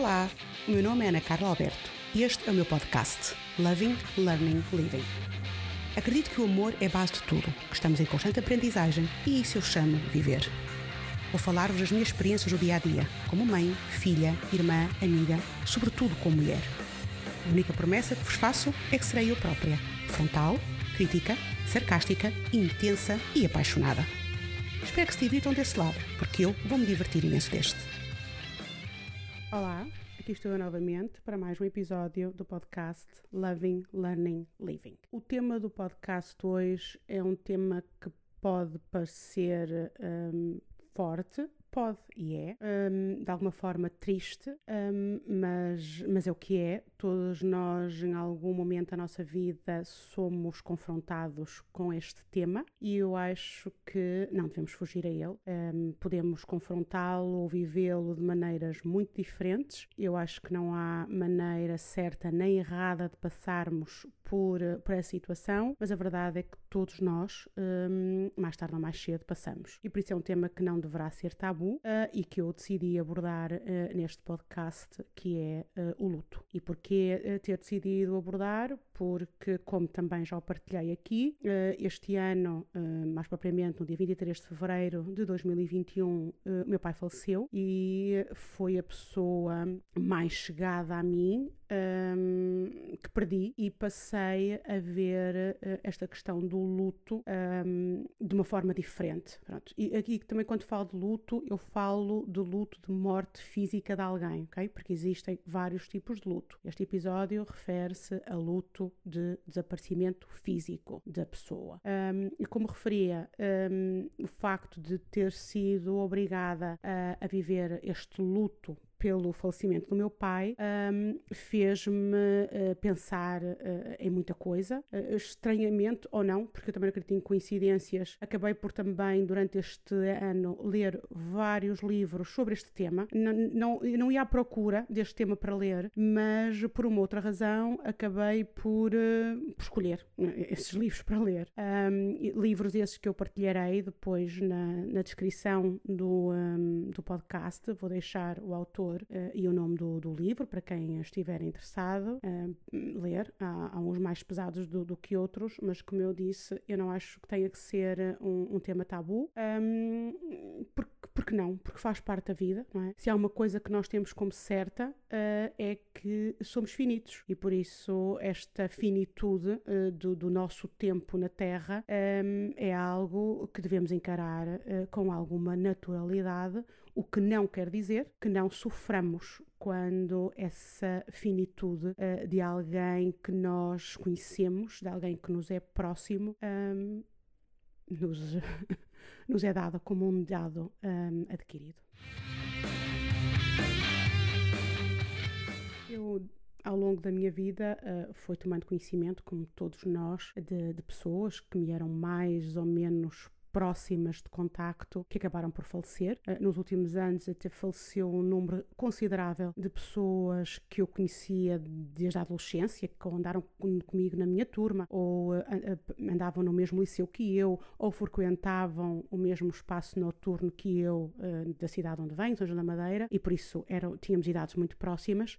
Olá, o meu nome é Ana Carla Alberto e este é o meu podcast Loving, Learning, Living. Acredito que o amor é base de tudo, que estamos em constante aprendizagem e isso eu chamo viver. Vou falar-vos das minhas experiências do dia a dia, como mãe, filha, irmã, amiga, sobretudo como mulher. A única promessa que vos faço é que serei eu própria, frontal, crítica, sarcástica, intensa e apaixonada. Espero que se divirtam desse lado, porque eu vou me divertir imenso deste. Olá, aqui estou eu novamente para mais um episódio do podcast Loving, Learning, Living. O tema do podcast hoje é um tema que pode parecer um, forte, pode e é, um, de alguma forma triste, um, mas, mas é o que é. Todos nós, em algum momento da nossa vida, somos confrontados com este tema e eu acho que não devemos fugir a ele. Um, podemos confrontá-lo ou vivê-lo de maneiras muito diferentes. Eu acho que não há maneira certa nem errada de passarmos por, por essa situação, mas a verdade é que todos nós, mais tarde ou mais cedo, passamos. E por isso é um tema que não deverá ser tabu uh, e que eu decidi abordar uh, neste podcast, que é uh, o luto. E porquê ter decidido abordar? Porque, como também já o partilhei aqui, este ano, mais propriamente no dia 23 de fevereiro de 2021, meu pai faleceu e foi a pessoa mais chegada a mim um, que perdi e passei a ver esta questão do luto um, de uma forma diferente. Pronto. E aqui também quando falo de luto, eu falo de luto de morte física de alguém, ok? Porque existem vários tipos de luto. Este episódio refere-se a luto de desaparecimento físico da pessoa. Um, e como referia, o facto de ter sido obrigada a, a viver este luto pelo falecimento do meu pai um, fez-me uh, pensar uh, em muita coisa, uh, estranhamente ou não, porque eu também acredito em coincidências. Acabei por também, durante este ano, ler vários livros sobre este tema. Não, não, não ia à procura deste tema para ler, mas por uma outra razão acabei por, por escolher esses livros para ler. Um, livros esses que eu partilharei depois na, na descrição do, um, do podcast. Vou deixar o autor autor uh, e o nome do, do, livro, para quem estiver interessado uh, ler. Há, há, uns mais pesados do, do, que outros, mas como eu disse, eu não acho que tenha que ser um, um tema tabu. Um, porque, porque não? Porque faz parte da vida, não é? Se há uma coisa que nós temos como certa, uh, é que somos finitos e por isso esta finitude do, do, nosso tempo na Terra um, é algo que devemos encarar com alguma naturalidade, o que não quer dizer que não soframos quando essa finitude uh, de alguém que nós conhecemos, de alguém que nos é próximo, um, nos, nos é dada como um dado um, adquirido. Eu ao longo da minha vida uh, foi tomando conhecimento, como todos nós, de, de, pessoas que me eram mais ou menos próximas de contacto que acabaram por falecer. Eh, nos últimos anos até faleceu um número considerável de pessoas que eu conhecia desde a adolescência, que andaram comigo na minha turma, ou eh, andavam no mesmo liceu que eu, ou frequentavam o mesmo espaço noturno que eu da cidade onde venho, São da Madeira, e por isso eram, tínhamos idades muito próximas,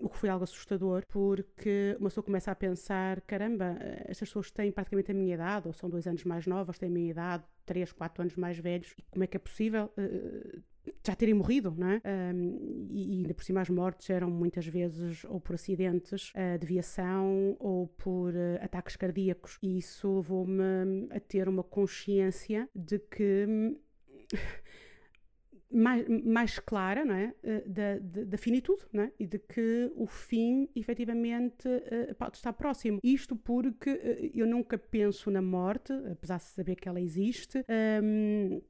o que foi algo assustador, porque uma pessoa começa a pensar, caramba, estas pessoas têm praticamente a minha idade, ou são dois anos mais novas, têm a minha idade, 3, 4 anos mais velhos, e como é que é possível uh, já terem morrido, não é? Um, e, ainda por cima as mortes eram muitas vezes ou por acidentes uh, de viação ou por uh, ataques cardíacos, e isso levou-me a ter uma consciência de que mais, mais clara não é? Eh, da, da, da finitude não é? e de que o fim efetivamente uh, pode estar próximo. Isto porque uh, eu nunca penso na morte, apesar de saber que ela existe. Ehm,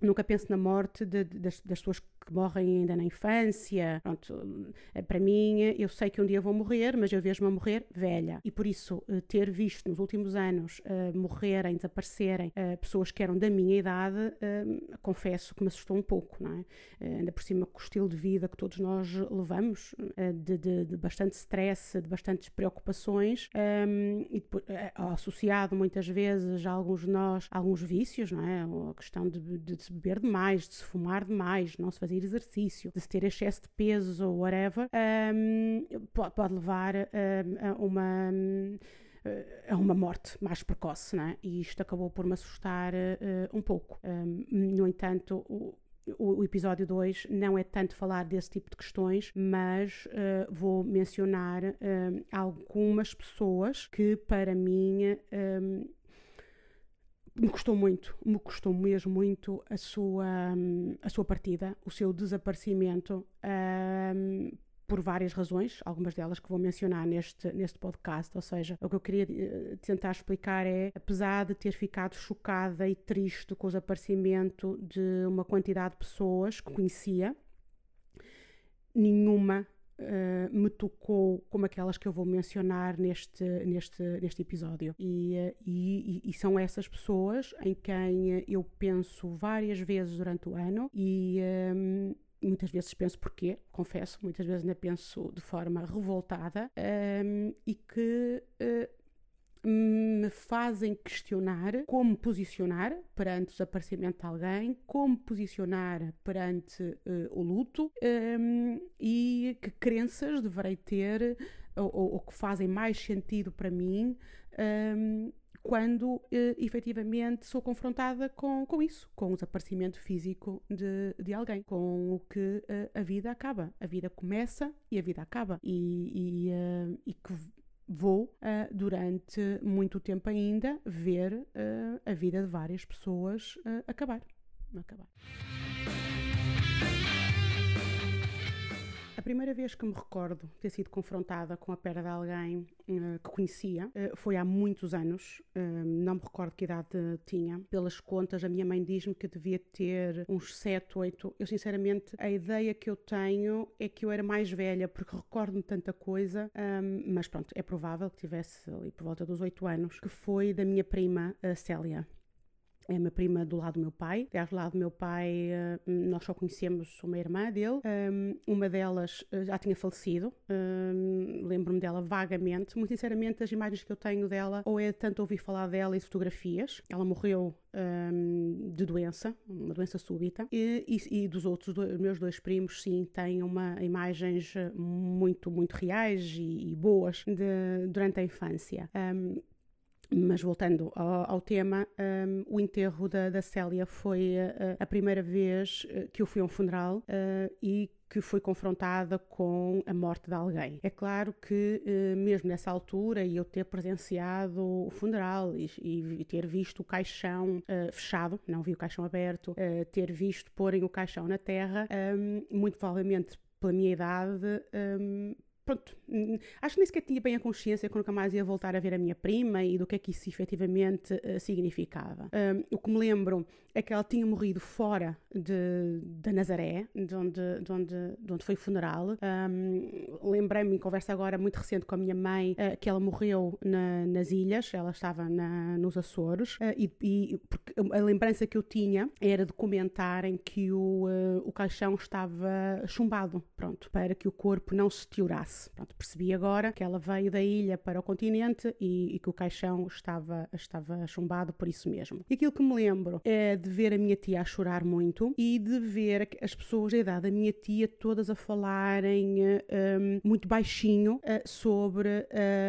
nunca penso na morte de, de, das, das pessoas que morrem ainda na infância. Pronto, eh, para mim, eu sei que um dia vou morrer, mas eu vejo-me a morrer velha. E por isso, eh, ter visto nos últimos anos uh, morrerem, desaparecerem uh, pessoas que eram da minha idade, uh, confesso que me assustou um pouco, não é? ainda por cima com o estilo de vida que todos nós levamos, de, de, de, bastante stress, de bastantes preocupações, um, e depois, associado muitas vezes a alguns de nós, a alguns vícios, não é? A questão de, de se beber demais, de se fumar demais, não se fazer fazer exercício, de se ter excesso de peso ou whatever, um, pode, pode, levar um, a uma a uma morte mais precoce, né? e isto acabou por me assustar uh, um pouco. Um, no entanto, o, o, episódio 2 não é tanto falar desse tipo de questões, mas uh, vou mencionar uh, algumas pessoas que, para mim, um, me custou muito, me custou mesmo muito a sua, um, a sua partida, o seu desaparecimento. Um, por várias razões, algumas delas que vou mencionar neste, neste podcast. Ou seja, o que eu queria uh, tentar explicar é, apesar de ter ficado chocada e triste com o desaparecimento de uma quantidade de pessoas que conhecia, nenhuma Uh, me tocou como aquelas que eu vou mencionar neste, neste, neste episódio. E, uh, e, e, são essas pessoas em quem eu penso várias vezes durante o ano e. Um, muitas vezes penso porquê, confesso, muitas vezes ainda penso de forma revoltada um, e que uh, me fazem questionar como posicionar perante o desaparecimento de alguém, como posicionar perante uh, o luto um, e que crenças deverei ter ou, ou, que fazem mais sentido para mim um, quando eh, efetivamente sou confrontada com, com isso, com o desaparecimento físico de, de alguém, com o que eh, a vida acaba. A vida começa e a vida acaba. E, e, uh, e que vou, uh, durante muito tempo ainda, ver uh, a vida de várias pessoas acabar. acabar. A primeira vez que me recordo ter sido confrontada com a perda de alguém uh, que conhecia uh, foi há muitos anos, uh, não me recordo que idade tinha. Pelas contas, a minha mãe diz-me que devia ter uns 7, 8. Eu, sinceramente, a ideia que eu tenho é que eu era mais velha, porque recordo-me tanta coisa, mas pronto, é provável que tivesse ali por volta dos 8 anos, que foi da minha prima Célia é uma prima do lado do meu pai. Aliás, do lado do meu pai, eh, nós só conhecemos uma irmã dele. Uma delas eh, já tinha falecido, lembro-me dela vagamente. Muito sinceramente, as imagens que eu tenho dela, ou é tanto ouvir falar dela e fotografias. Ela morreu de doença, uma doença súbita, e, e, e dos outros meus dois primos, sim, têm uma, imagens eh, muito, muito reais e, e boas de, durante a infância. Mas voltando ao, ao tema, um, o enterro da, da Célia foi uh, a primeira vez uh, que eu fui a um funeral uh, e que foi confrontada com a morte de alguém. É claro que, mesmo nessa altura, e eu ter presenciado o funeral e, e ter visto o caixão fechado, não vi o caixão aberto, ter visto porem o caixão na terra, um, muito provavelmente pela minha idade, um, pronto, acho que nem sequer tinha bem a consciência que nunca mais ia voltar a ver a minha prima e do que é que isso efetivamente uh, significava. O que me lembro é que ela tinha morrido fora de, de Nazaré, de onde, de, onde, de onde foi o funeral. Um, Lembrei-me em conversa agora muito recente com a minha mãe uh, que ela morreu na, nas ilhas, ela estava na, nos Açores, uh, e, e a lembrança que eu tinha era de comentarem que o, o caixão estava chumbado, pronto, para que o corpo não se teorasse. Pronto, percebi agora que ela veio da ilha para o continente e, e, que o caixão estava, estava chumbado por isso mesmo. E aquilo que me lembro é de ver a minha tia a chorar muito e de ver as pessoas da idade da minha tia todas a falarem um, muito baixinho uh, sobre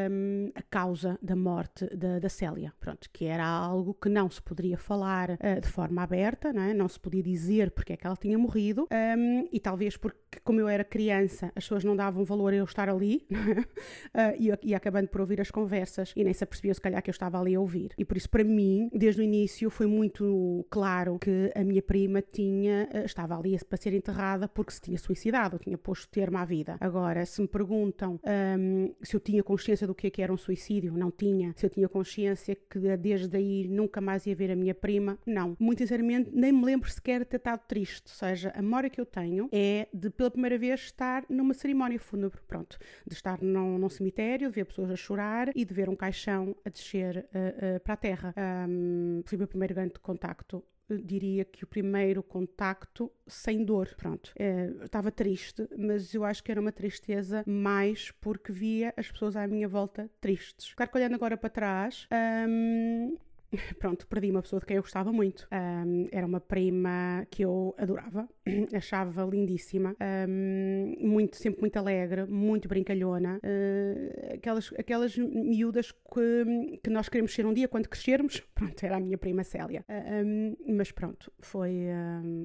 um, a causa da morte da, da Célia. Pronto, que era algo que não se poderia falar uh, de forma aberta, não, é? não se podia dizer porque é que ela tinha morrido um, e talvez porque, como eu era criança, as pessoas não davam valor a eu estar ali uh, e, e acabando por ouvir as conversas e nem se apercebia se calhar que eu estava ali a ouvir. E por isso, para mim, desde o início foi muito claro que a minha prima tinha, uh, estava ali para ser enterrada porque se tinha suicidado, tinha posto termo à vida. Agora, se me perguntam um, se eu tinha consciência do que, é que era um suicídio, não tinha. Se eu tinha consciência que desde aí nunca mais ia ver a minha prima, não. Muito sinceramente, nem me lembro sequer de ter estado triste. Ou seja, a memória que eu tenho é de pela primeira vez estar numa cerimónia fúnebre. Pronto de estar num, num, cemitério, de ver pessoas a chorar e de ver um caixão a descer uh, uh, para a terra. Um, foi o meu primeiro grande contacto diria que o primeiro contacto sem dor. Pronto, é, estava triste, mas eu acho que era uma tristeza mais porque via as pessoas à minha volta tristes. Claro que olhando agora para trás, hum, pronto, perdi uma pessoa de quem eu gostava muito. Um, era uma prima que eu adorava, achava lindíssima, um, muito, sempre muito alegre, muito brincalhona, uh, aquelas, aquelas miúdas que, que nós queremos ser um dia quando crescermos. Pronto, era a minha prima Célia. Um, mas pronto, foi,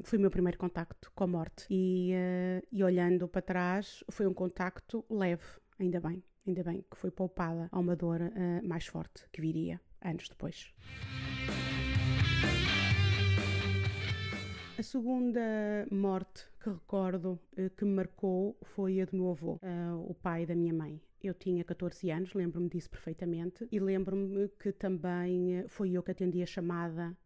foi o meu primeiro contacto com a morte. E, uh, e olhando para trás, foi um contacto leve, ainda bem. Ainda bem que foi poupada a uma dor mais forte que viria anos depois. A segunda morte que recordo eh, que me marcou foi a do meu avô, uh, o pai da minha mãe. Eu tinha 14 anos, lembro-me disso perfeitamente, e lembro-me que também eh, foi eu que atendi a chamada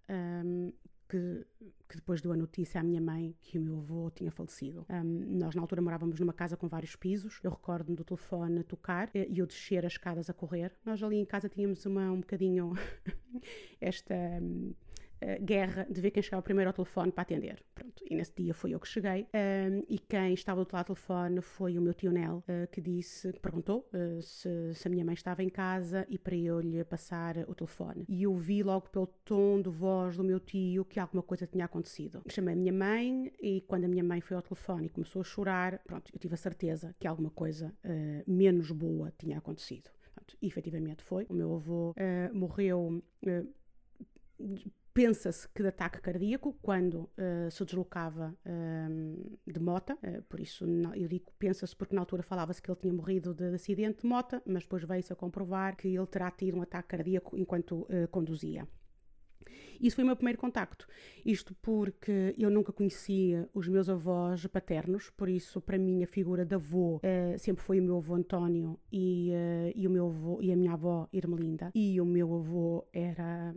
um, que, que, depois deu a notícia à minha mãe que o meu avô tinha falecido. Um, nós, na altura, morávamos numa casa com vários pisos. Eu recordo-me do telefone tocar eh, e eu descer as escadas a correr. Nós ali em casa tínhamos uma, um bocadinho esta. Um, uh, guerra de ver quem chegava primeiro ao telefone para atender. Pronto, e nesse dia foi eu que cheguei. Um, e quem estava do outro lado do telefone foi o meu tio Nel, uh, que disse, que perguntou uh, se, se, a minha mãe estava em casa e para eu lhe passar o telefone. E eu vi logo pelo tom de voz do meu tio que alguma coisa tinha acontecido. Chamei a minha mãe e quando a minha mãe foi ao telefone e começou a chorar, pronto, eu tive a certeza que alguma coisa menos boa tinha acontecido. Pronto, efetivamente foi. O meu avô morreu Pensa-se que de ataque cardíaco quando uh, se deslocava uh, de mota, uh, por isso não, eu digo pensa-se porque na altura falava-se que ele tinha morrido de, de acidente de mota, mas depois veio-se a comprovar que ele terá tido um ataque cardíaco enquanto conduzia. Isso foi o meu primeiro contacto. Isto porque eu nunca conhecia os meus avós paternos, por isso, para mim, a figura de avô uh, sempre foi o meu avô António e, uh, e, o meu avô, e a minha avó Irmelinda. E o meu avô era.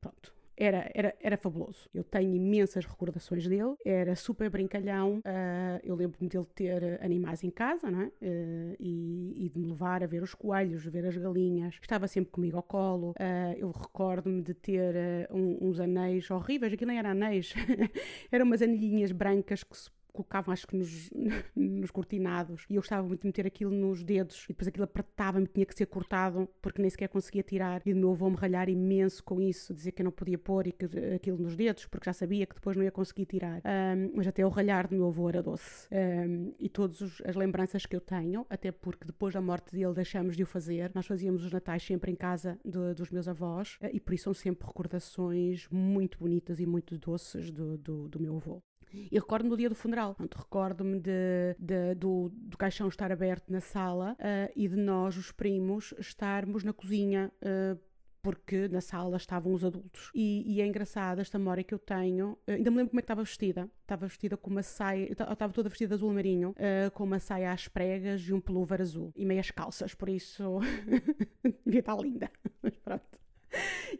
Pronto, era, era, era fabuloso. Eu tenho imensas recordações dele, era super brincalhão. Uh, eu lembro-me dele ter animais em casa, não é? Uh, e, e, de me levar a ver os coelhos, ver as galinhas. Estava sempre comigo ao colo. Uh, eu recordo-me de ter um, uns anéis horríveis, aquilo nem era anéis, eram umas anilhinhas brancas que se colocavam acho que nos, nos cortinados e eu gostava muito de meter aquilo nos dedos e depois aquilo apertava-me, tinha que ser cortado porque nem sequer conseguia tirar e de novo vou-me ralhar imenso com isso, dizer que eu não podia pôr e que, aquilo nos dedos porque já sabia que depois não ia conseguir tirar. Um, mas até o ralhar do meu avô era doce. Um, e todas as lembranças que eu tenho, até porque depois da morte dele deixamos de o fazer, nós fazíamos os natais sempre em casa de, dos meus avós uh, e por isso são sempre recordações muito bonitas e muito doces do, do, do meu avô. E recordo-me do dia do funeral. Recordo-me de, de, do, do caixão estar aberto na sala uh, e de nós, os primos, estarmos na cozinha. Uh, porque na sala estavam os adultos. E, e, é engraçado esta memória que eu tenho. Uh, ainda me lembro como é que estava vestida. Estava vestida com uma saia. Estava toda vestida de azul marinho, uh, com uma saia às pregas e um pullover azul. E meias calças, por isso. devia estar linda. Mas pronto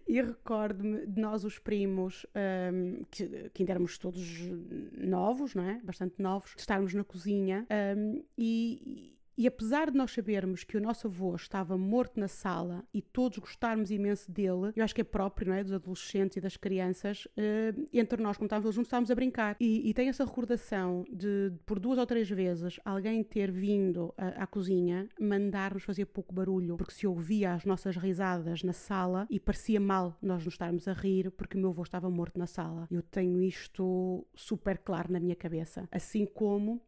e recordo-me de nós, os primos, um, que, que ainda éramos todos novos, não é? Bastante novos, de estarmos na cozinha um, e e apesar de nós sabermos que o nosso avô estava morto na sala e todos gostarmos imenso dele, eu acho que é próprio, não é? Dos adolescentes e das crianças, uh, entre nós, como estávamos juntos, estávamos a brincar. E, e tenho essa recordação de, por duas ou três vezes, alguém ter vindo à, à cozinha mandar-nos fazer pouco barulho, porque se ouvia as nossas risadas na sala e parecia mal nós nos estarmos a rir porque o meu avô estava morto na sala. Eu tenho isto super claro na minha cabeça. Assim como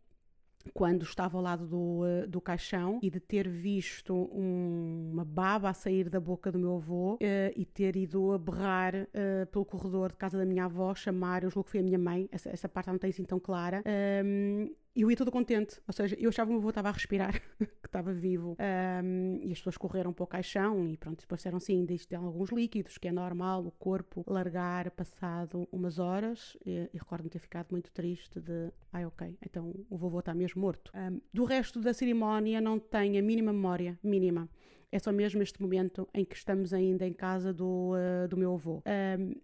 quando estava ao lado do, uh, do caixão e de ter visto um, uma baba a sair da boca do meu avô uh, e ter ido a berrar uh, pelo corredor de casa da minha avó, chamar, eu julgo que foi a minha mãe, essa, essa parte não tem assim tão clara, um, e eu ia toda contente, ou seja, eu achava que o meu avô estava a respirar, que estava vivo. Um, e as pessoas correram para o caixão e pronto, depois disseram sim, isto tem alguns líquidos, que é normal o corpo largar passado umas horas. E, e recordo-me ter ficado muito triste de, ai ah, ok, então o vovô está mesmo morto. Um, do resto da cerimónia não tenho a mínima memória, mínima. É só mesmo este momento em que estamos ainda em casa do, uh, do meu avô. Um,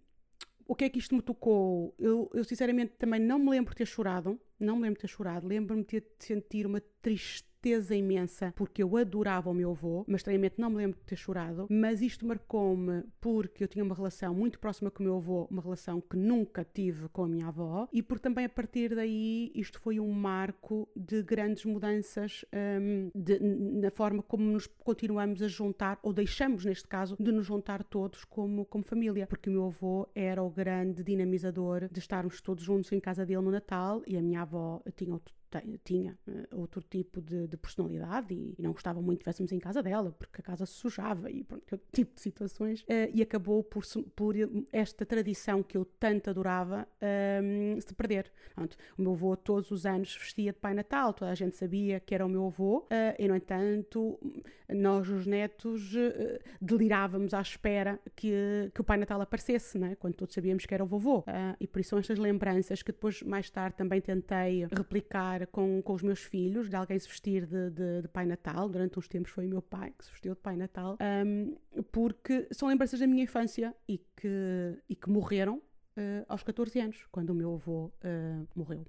o que é que isto me tocou? Eu, eu, sinceramente também não me lembro de ter chorado, não me lembro de ter chorado, lembro-me de, de sentir uma tristeza tristeza imensa porque eu adorava o meu avô, mas estranhamente não me lembro de ter chorado, mas isto marcou-me porque eu tinha uma relação muito próxima com o meu avô, uma relação que nunca tive com a minha avó, e porque também a partir daí isto foi um marco de grandes mudanças um, de, na forma como nos continuamos a juntar, ou deixamos neste caso, de nos juntar todos como, como família, porque o meu avô era o grande dinamizador de estarmos todos juntos em casa dele no Natal e a minha avó tinha outro tinha uh, outro tipo de, de personalidade e, e, não gostava muito que estivéssemos em casa dela, porque a casa se sujava e pronto, outro tipo de situações. Uh, e acabou por, por esta tradição que eu tanto adorava uh, se perder. Pronto, o meu avô todos os anos vestia de Pai Natal, toda a gente sabia que era o meu avô, e no entanto, nós, os netos, delirávamos à espera que, que o Pai Natal aparecesse, né? quando todos sabíamos que era o vovô. e por isso são estas lembranças que depois, mais tarde, também tentei replicar com, com os meus filhos, de alguém se vestir de, de, de, Pai Natal. Durante uns tempos foi o meu pai que se vestiu de Pai Natal, um, porque são lembranças da minha infância e que, e que morreram uh, aos 14 anos, quando o meu avô uh, morreu.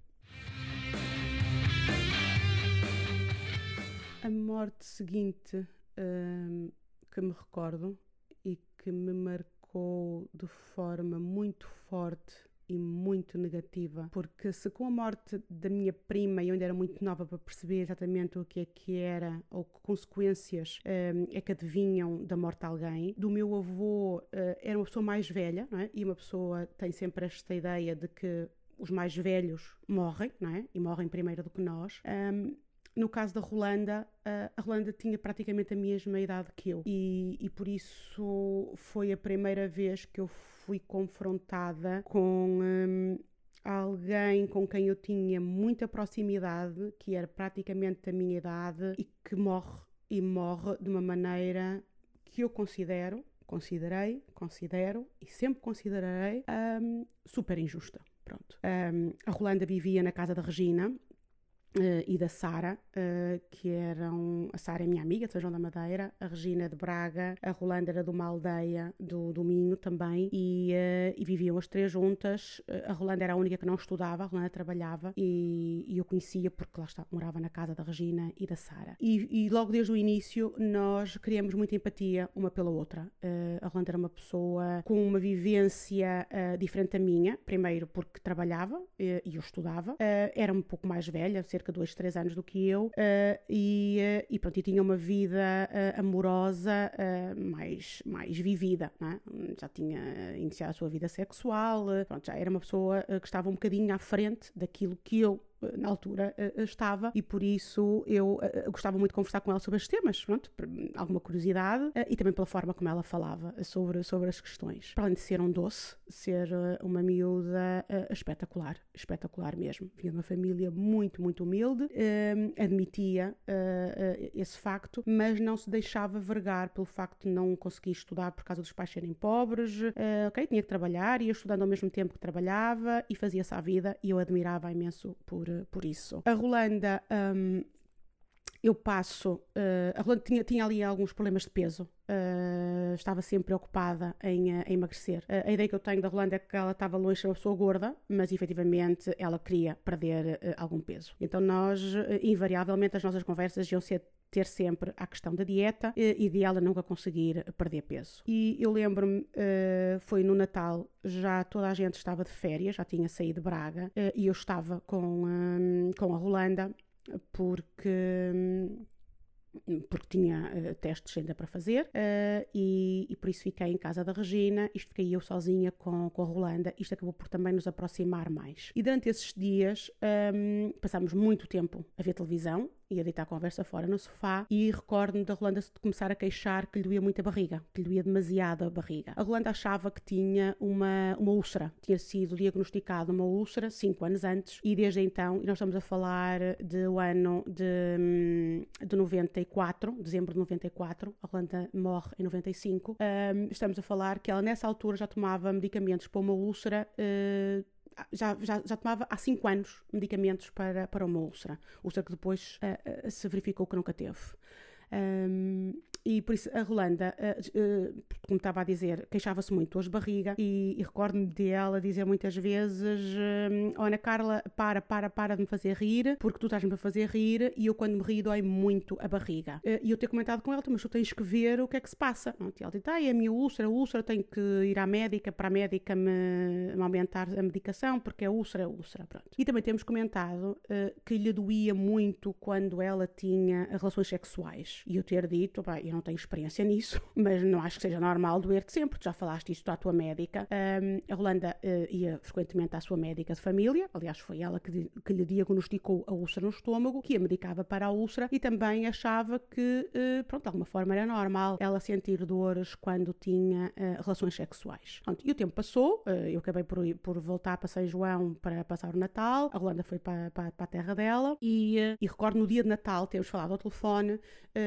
A morte seguinte um, que me recordo e que me marcou de forma muito forte e muito negativa, porque se com a morte da minha prima eu ainda era muito nova para perceber exatamente o que é que era ou que consequências um, é que adivinham da morte de alguém, do meu avô uh, era uma pessoa mais velha, é? E uma pessoa tem sempre esta ideia de que os mais velhos morrem, não é? E morrem primeiro do que nós. Um, no caso da Rolanda, a Rolanda tinha praticamente a mesma idade que eu e, e por isso foi a primeira vez que eu fui confrontada com um, alguém com quem eu tinha muita proximidade, que era praticamente da minha idade e que morre e morre de uma maneira que eu considero, considerei, considero e sempre considerarei um, super injusta. Pronto. Um, a Rolanda vivia na casa da Regina, Uh, e da Sara, uh, que eram. A Sara é minha amiga, de São João da Madeira, a Regina de Braga, a Rolanda era de uma aldeia do, do Minho também, e, uh, e viviam as três juntas. a Rolanda era a única que não estudava, a Rolanda trabalhava, e, e eu conhecia porque lá está, morava na casa da Regina e da Sara. E, e, logo desde o início nós criamos muita empatia uma pela outra. a Rolanda era uma pessoa com uma vivência diferente da minha, primeiro porque trabalhava e eu estudava, era um pouco mais velha, de dois, três anos do que eu, uh, e, uh, e pronto, e tinha uma vida uh, amorosa mais, mais vivida, é? já tinha iniciado a sua vida sexual, pronto, já era uma pessoa que estava um bocadinho à frente daquilo que eu na altura uh, estava e por isso eu uh, gostava muito de conversar com ela sobre estes temas, pronto, alguma curiosidade e também pela forma como ela falava sobre, sobre as questões. Para além de ser um doce, ser uma miúda espetacular, espetacular mesmo. Vinha de uma família muito, muito humilde, admitia esse facto, mas não se deixava vergar pelo facto de não conseguir estudar por causa dos pais serem pobres, ok, tinha que trabalhar, ia estudando ao mesmo tempo que trabalhava e fazia-se a vida e eu admirava imenso por por, isso. A Rolanda, um, eu passo. Uh, a Rolanda tinha, tinha ali alguns problemas de peso. Uh, estava sempre preocupada em, uh, em emagrecer. A ideia que eu tenho da Rolanda é que ela estava longe de ser uma pessoa gorda, mas efetivamente ela queria perder algum peso. Então nós, invariavelmente, as nossas conversas iam ser ter sempre a questão da dieta e de ela nunca conseguir perder peso. E eu lembro-me, foi no Natal, já toda a gente estava de férias, já tinha saído de Braga, e eu estava com, um, com a Rolanda, porque. Um, porque tinha uh, testes ainda para fazer uh, e, e, por isso fiquei em casa da Regina, isto fiquei eu sozinha com, com a Rolanda, isto acabou por também nos aproximar mais. E durante esses dias um, passámos muito tempo a ver televisão, ia deitar a conversa fora no sofá e recordo-me da Rolanda começar a queixar que lhe doía muito a barriga, que lhe doía demasiado a barriga. A Rolanda achava que tinha uma, uma úlcera, tinha sido diagnosticada uma úlcera cinco anos antes e desde então, e nós estamos a falar do ano de, hum, de 94, dezembro de 94, a Rolanda morre em 95, um, estamos a falar que ela nessa altura já tomava medicamentos para uma úlcera uh, já, já, já tomava há 5 anos medicamentos para, para uma úlcera, úlcera que depois uh, uh, se verificou que nunca teve. Um, e por isso a Rolanda, uh, uh, como estava a dizer, queixava-se muito hoje de barriga e, e recordo-me dela dizer muitas vezes: uh, Ana Carla, para, para, para de me fazer rir, porque tu estás-me a fazer rir e eu quando me rio dói muito a barriga. e eu ter comentado com ela, mas tu tens que ver o que é que se passa. E ela disse: ah, é a minha úlcera, a úlcera, tenho que ir à médica para a médica me, me aumentar a medicação, porque é úlcera, é úlcera. Pronto. E também temos comentado que lhe doía muito quando ela tinha relações sexuais. E eu ter dito, eu não tenho experiência nisso, mas não acho que seja normal doer-te sempre, tu já falaste isto à tua médica. Um, a Rolanda uh, ia frequentemente à sua médica de família, aliás, foi ela que, que, lhe diagnosticou a úlcera no estômago, que a medicava para a úlcera e também achava que, uh, pronto, de alguma forma era normal ela sentir dores quando tinha uh, relações sexuais. Pronto, e o tempo passou, eu acabei por, por voltar para São João para passar o Natal, a Rolanda foi para, para, para a terra dela e, e recordo no dia de Natal termos falado ao telefone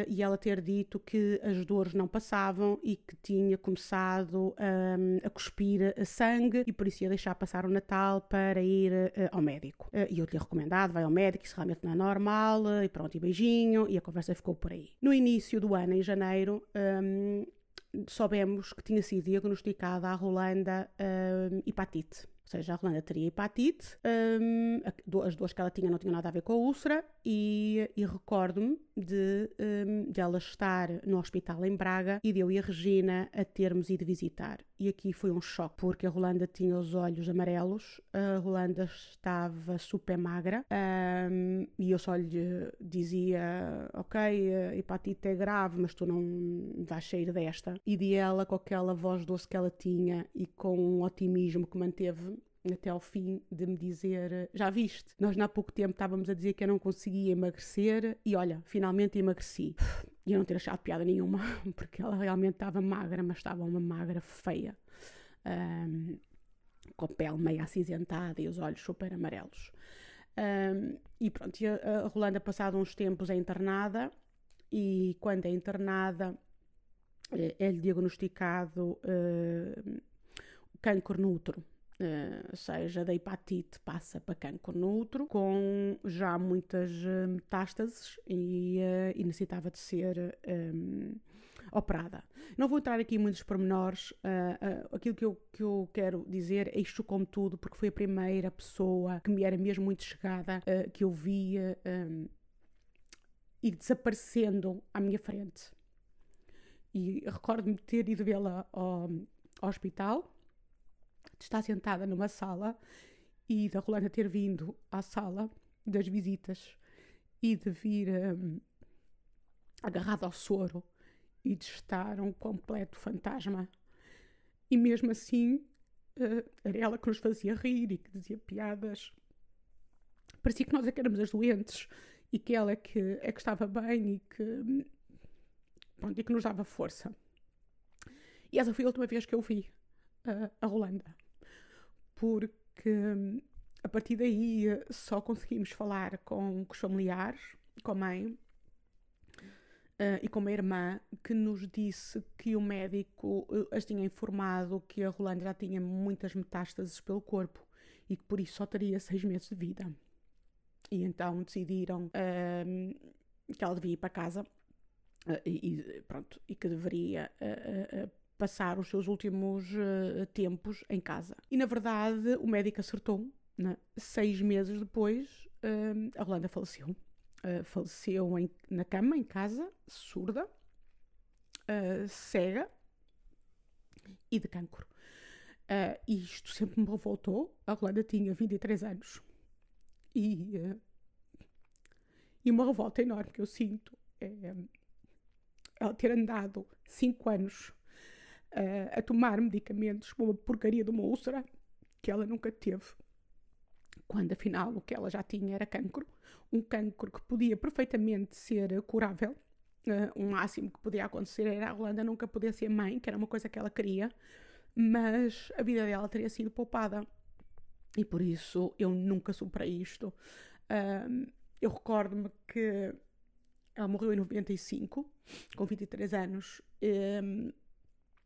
e ela ter dito que as dores não passavam e que tinha começado um, a cuspir sangue e por isso ia deixar passar o Natal para ir uh, ao médico. Uh, e eu tinha recomendado, vai ao médico, isso realmente não é normal, uh, e pronto, e beijinho, e a conversa ficou por aí. No início do ano, em janeiro, um, soubemos que tinha sido diagnosticada a Rolanda um, hepatite seja, a Rolanda teria hepatite, um, as duas que ela tinha não tinham nada a ver com a úlcera, e, e recordo-me de, um, de ela estar no hospital em Braga e de eu e a Regina a termos ido visitar. E aqui foi um choque, porque a Rolanda tinha os olhos amarelos, a Rolanda estava super magra, um, e eu só lhe dizia: Ok, a hepatite é grave, mas tu não vais sair desta. E de ela, com aquela voz doce que ela tinha e com um otimismo que manteve até ao fim de me dizer: Já viste, nós há pouco tempo estávamos a dizer que eu não conseguia emagrecer e olha, finalmente emagreci. E eu não ter achado piada nenhuma, porque ela realmente estava magra, mas estava uma magra feia, um, com a pele meio acinzentada e os olhos super amarelos. Um, e pronto, a, Rolanda, passado uns tempos, é internada e quando é internada é, é-lhe diagnosticado uh, câncer no útero. Uh, seja da hepatite passa para cancro no útero, com já muitas uh, metástases e, uh, e, necessitava de ser um, operada. Não vou entrar aqui em muitos pormenores, uh, aquilo que eu, que eu quero dizer é isto como tudo, porque foi a primeira pessoa que me era mesmo muito chegada, que eu via um, ir desaparecendo à minha frente. E recordo-me de ter ido vê-la ao, ao hospital, está sentada numa sala e da Rolanda ter vindo à sala das visitas e de vir um, agarrado ao soro e de estar um completo fantasma. E mesmo assim, uh, era ela que nos fazia rir e que dizia piadas. Parecia que nós é que éramos as doentes e que ela é que, é que estava bem e que, pronto, e que nos dava força. E essa foi a última vez que eu vi uh, a Rolanda porque hum, a partir daí só conseguimos falar com, os familiares, com a mãe uh, e com a irmã, que nos disse que o médico eh, as tinha informado que a Rolanda já tinha muitas metástases pelo corpo e que por isso só teria seis meses de vida. E então decidiram uh, que ela devia ir para casa uh, e, pronto, e que deveria passar os seus últimos uh, tempos em casa. E na verdade o médico acertou. Né? Seis meses depois, uh, a Rolanda faleceu. Uh, faleceu em, na cama, em casa, surda, cega e de cancro. Uh, isto sempre me revoltou. A Rolanda tinha 23 anos. E, e uma revolta enorme que eu sinto é ela ter andado 5 anos a tomar medicamentos para uma porcaria de uma úlcera que ela nunca teve. Quando afinal o que ela já tinha era cancro, um cancro que podia perfeitamente ser curável. Uh, o máximo que podia acontecer era a Rolanda nunca poder ser mãe, que era uma coisa que ela queria, mas a vida dela teria sido poupada. E por isso eu nunca superei isto. Uh, eu recordo-me que ela morreu em 95, com 23 anos.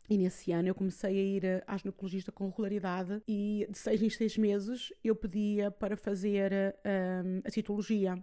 E nesse ano eu comecei a ir eh, à ginecologista com regularidade e de seis em seis meses eu pedia para fazer um, a citologia.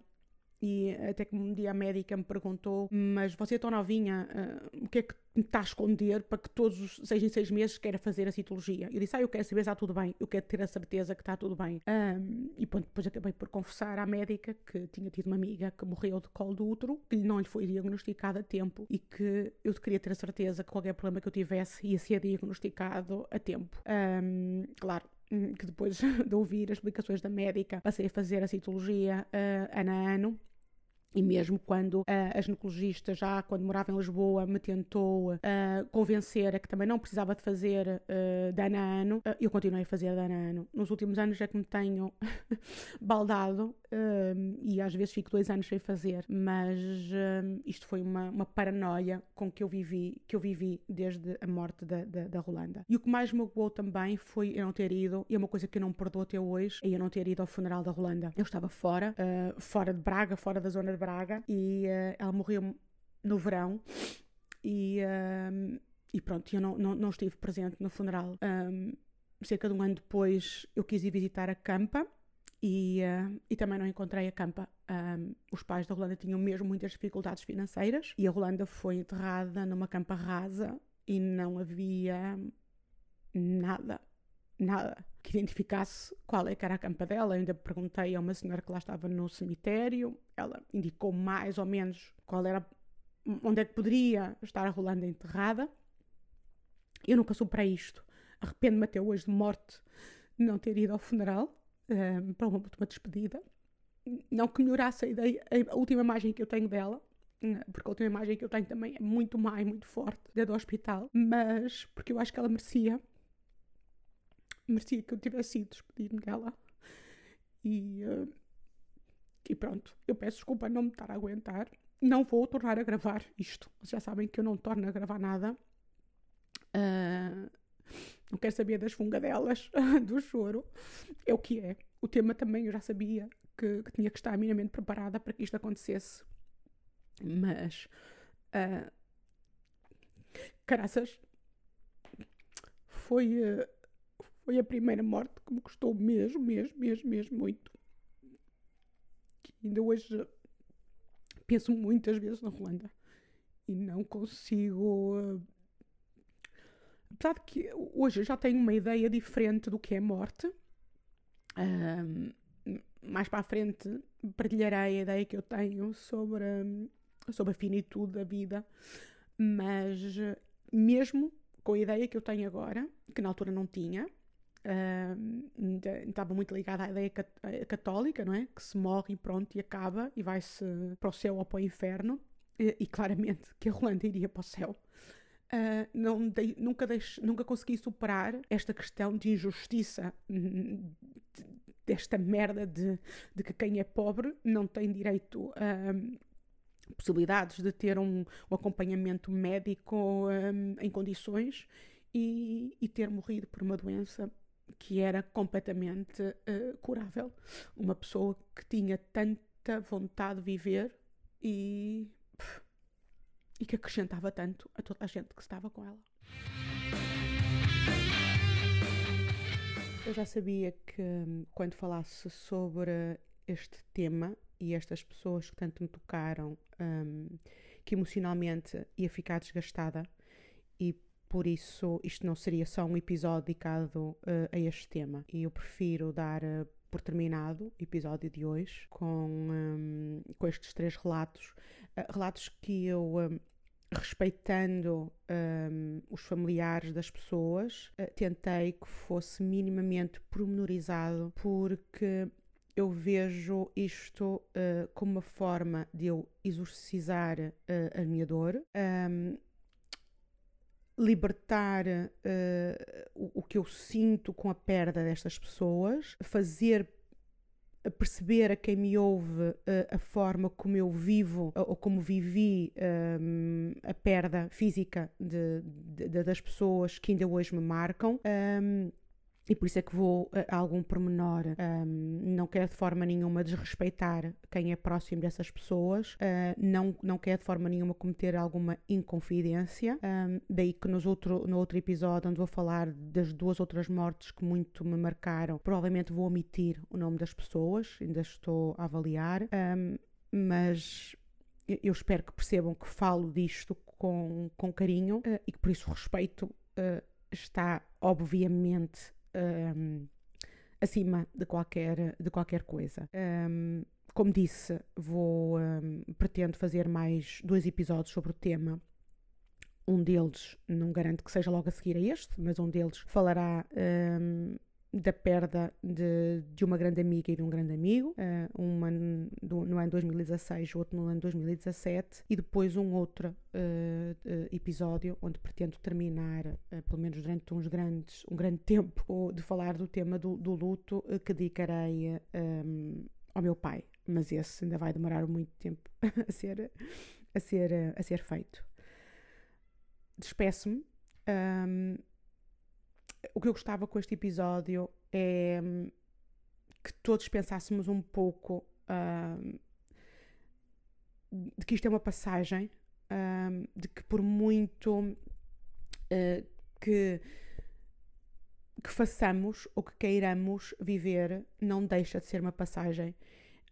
e até que um dia a médica me perguntou: Mas você é tão novinha, uh, o que é que está a esconder para que todos os seis em seis meses queira fazer a citologia? Eu disse: Ah, eu quero saber se está tudo bem, eu quero ter a certeza que está tudo bem. Um, e pronto, depois acabei por confessar à médica que tinha tido uma amiga que morreu de colo do útero, que não lhe foi diagnosticada a tempo e que eu queria ter a certeza que qualquer problema que eu tivesse ia ser diagnosticado a tempo. Um, claro, hum, que depois de ouvir as explicações da médica, passei a fazer a citologia uh, ano a ano e mesmo quando uh, a ginecologista, já quando morava em Lisboa, me tentou uh, convencer a que também não precisava de fazer uh, ano uh, eu continuei a fazer de ano. Nos últimos anos é que me tenho baldado e às vezes fico dois anos sem fazer, mas isto foi uma, uma, paranoia com que eu vivi, que eu vivi desde a morte da, da, da Rolanda. E o que mais me magoou também foi eu não ter ido, e é uma coisa que eu não perdoo até hoje, é eu não ter ido ao funeral da Rolanda. Eu estava fora, fora de Braga, fora da zona de Braga e uh, ela morreu no verão e, uh, e pronto, eu não, não, não, estive presente no funeral. Um, cerca de um ano depois eu quis ir visitar a Campa e, uh, e também não encontrei a Campa. Um, os pais da Rolanda tinham mesmo muitas dificuldades financeiras e a Rolanda foi enterrada numa campa rasa e não havia nada, nada que identificasse qual é que era a campa dela. Eu ainda perguntei a uma senhora que lá estava no cemitério, ela indicou mais ou menos qual era, onde é que poderia estar a Rolanda enterrada. Eu nunca superei isto. Arrependo-me até hoje de morte não ter ido ao funeral um, ehm, para uma, uma despedida. Não que melhorasse a ideia, a última imagem que eu tenho dela, porque a última imagem que eu tenho também é muito má e muito forte, da do hospital, mas porque eu acho que ela merecia merecia que eu tivesse ido despedir-me dela. E, uh, e pronto, eu peço desculpa não me estar a aguentar. Não vou tornar a gravar isto. Vocês já sabem que eu não torno a gravar nada. Uh, não quero saber das fungadelas, do choro. É o que é. O tema também eu já sabia que, que tinha que estar minimamente preparada para que isto acontecesse. Mas. Uh, caraças. Foi. Uh, foi a primeira morte que me custou mesmo, mesmo, mesmo, mesmo muito. Que ainda hoje penso muitas vezes na Ruanda e não consigo. Uh, apesar de que hoje já tenho uma ideia diferente do que é morte. Uh, mais para a frente partilharei a ideia que eu tenho sobre, sobre a finitude da vida, mas mesmo com a ideia que eu tenho agora, que na altura não tinha, estava muito ligada à ideia católica, não é? Que se morre e pronto, e acaba, e vai-se para o céu ou para o inferno, e, e claramente que a Rolanda iria para o céu. Uh, não dei, nunca, nunca consegui superar esta questão de injustiça, desta merda de, de que quem é pobre não tem direito a possibilidades de ter um, um acompanhamento médico um, em condições e, e, ter morrido por uma doença que era completamente uh, curável. Uma pessoa que tinha tanta vontade de viver e, pff, e que acrescentava tanto a toda a gente que estava com ela. Eu já sabia que quando falasse sobre este tema e estas pessoas que tanto me tocaram, um, que emocionalmente ia ficar desgastada e por isso isto não seria só um episódio dedicado uh, a este tema. E eu prefiro dar uh, por terminado o episódio de hoje com, um, com estes três relatos, uh, relatos que eu. Um, respeitando um, os familiares das pessoas, tentei que fosse minimamente pormenorizado, porque eu vejo isto uh, como uma forma de eu exorcizar uh, a minha dor. Um, libertar uh, o, o, que eu sinto com a perda destas pessoas, fazer perceber a quem me ouve uh, a forma como eu vivo ou como vivi um, a perda física de, de, das pessoas que ainda hoje me marcam. E por isso é que vou a algum pormenor. Um, não quero de forma nenhuma desrespeitar quem é próximo dessas pessoas, uh, não, não quero de forma nenhuma cometer alguma inconfidência. Um, daí que nos outro, no outro episódio, onde vou falar das duas outras mortes que muito me marcaram, provavelmente vou omitir o nome das pessoas, ainda estou a avaliar. Um, mas eu espero que percebam que falo disto com, com carinho uh, e que por isso respeito uh, está obviamente um, acima de qualquer, de qualquer coisa. Um, como disse, vou pretendo fazer mais dois episódios sobre o tema. Um deles, não garanto que seja logo a seguir a este, mas um deles falará da perda de, de uma grande amiga e de um grande amigo, uh, uma do, no ano 2016, outro no ano 2017, e depois um outro uh, uh, episódio onde pretendo terminar, pelo menos durante uns grandes, um grande tempo, de falar do tema do, do luto que dedicarei um, ao meu pai. Mas esse ainda vai demorar muito tempo a ser, a ser, a ser feito. Despeço-me. Um, o que eu gostava com este episódio é hum, que todos pensássemos um pouco uh, de que isto é uma passagem, uh, de que por muito uh, que, que façamos ou que queiramos viver, não deixa de ser uma passagem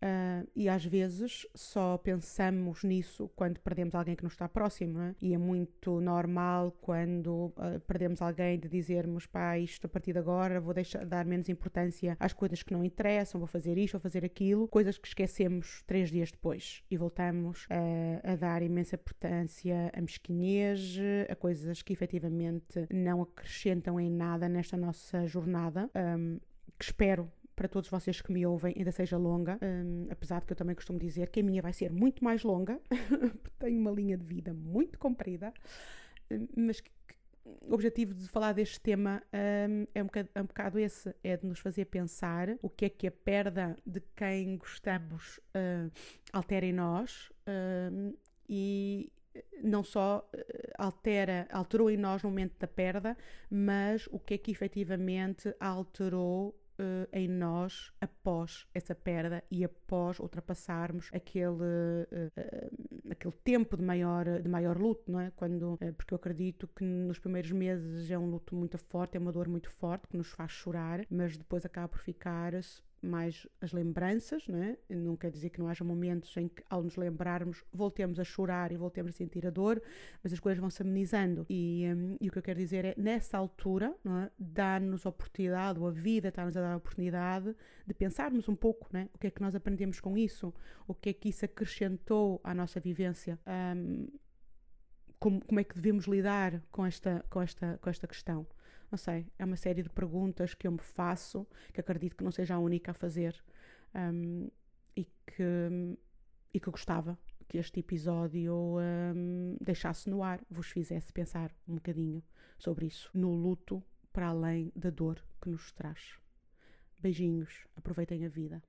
Uh, e às vezes só pensamos nisso quando perdemos alguém que nos está próximo, é? E é muito normal quando uh, perdemos alguém de dizermos, pá, isto a partir de agora vou deixar, dar menos importância às coisas que não interessam, vou fazer isto, vou fazer aquilo, coisas que esquecemos três dias depois e voltamos uh, a dar imensa importância a mesquinhez, a coisas que efetivamente não acrescentam em nada nesta nossa jornada. Um, que espero para todos vocês que me ouvem ainda seja longa, um, apesar de que eu também costumo dizer que a minha vai ser muito mais longa, porque tenho uma linha de vida muito comprida, hum, mas que, que, o objetivo de falar deste tema um, é, um bocado, é um bocado esse, é de nos fazer pensar o que é que a perda de quem gostamos uh, altera em nós uh, e não só uh, altera, alterou em nós no momento da perda, mas o que é que efetivamente alterou uh, em nós após essa perda e após ultrapassarmos aquele, uh, aquele tempo de maior, de maior luto, não é? Quando, porque eu acredito que nos primeiros meses é um luto muito forte, é uma dor muito forte que nos faz chorar, mas depois acaba por ficar mais as lembranças, não, é? não quer dizer que não haja momentos em que, ao nos lembrarmos, voltemos a chorar e voltemos a sentir a dor, mas as coisas vão se amenizando. E, um, e o que eu quero dizer é, nessa altura, é? dá-nos oportunidade, ou a vida está-nos a dar a oportunidade de pensarmos um pouco é? o que é que nós aprendemos com isso, o que é que isso acrescentou à nossa vivência. Um, como, como é que devemos lidar com esta, com esta, com esta questão? Não sei, é uma série de perguntas que eu me faço, que acredito que não seja a única a fazer um, e, que, e que gostava que este episódio um, deixasse no ar, vos fizesse pensar um bocadinho sobre isso, no luto para além da dor que nos traz. Beijinhos, aproveitem a vida.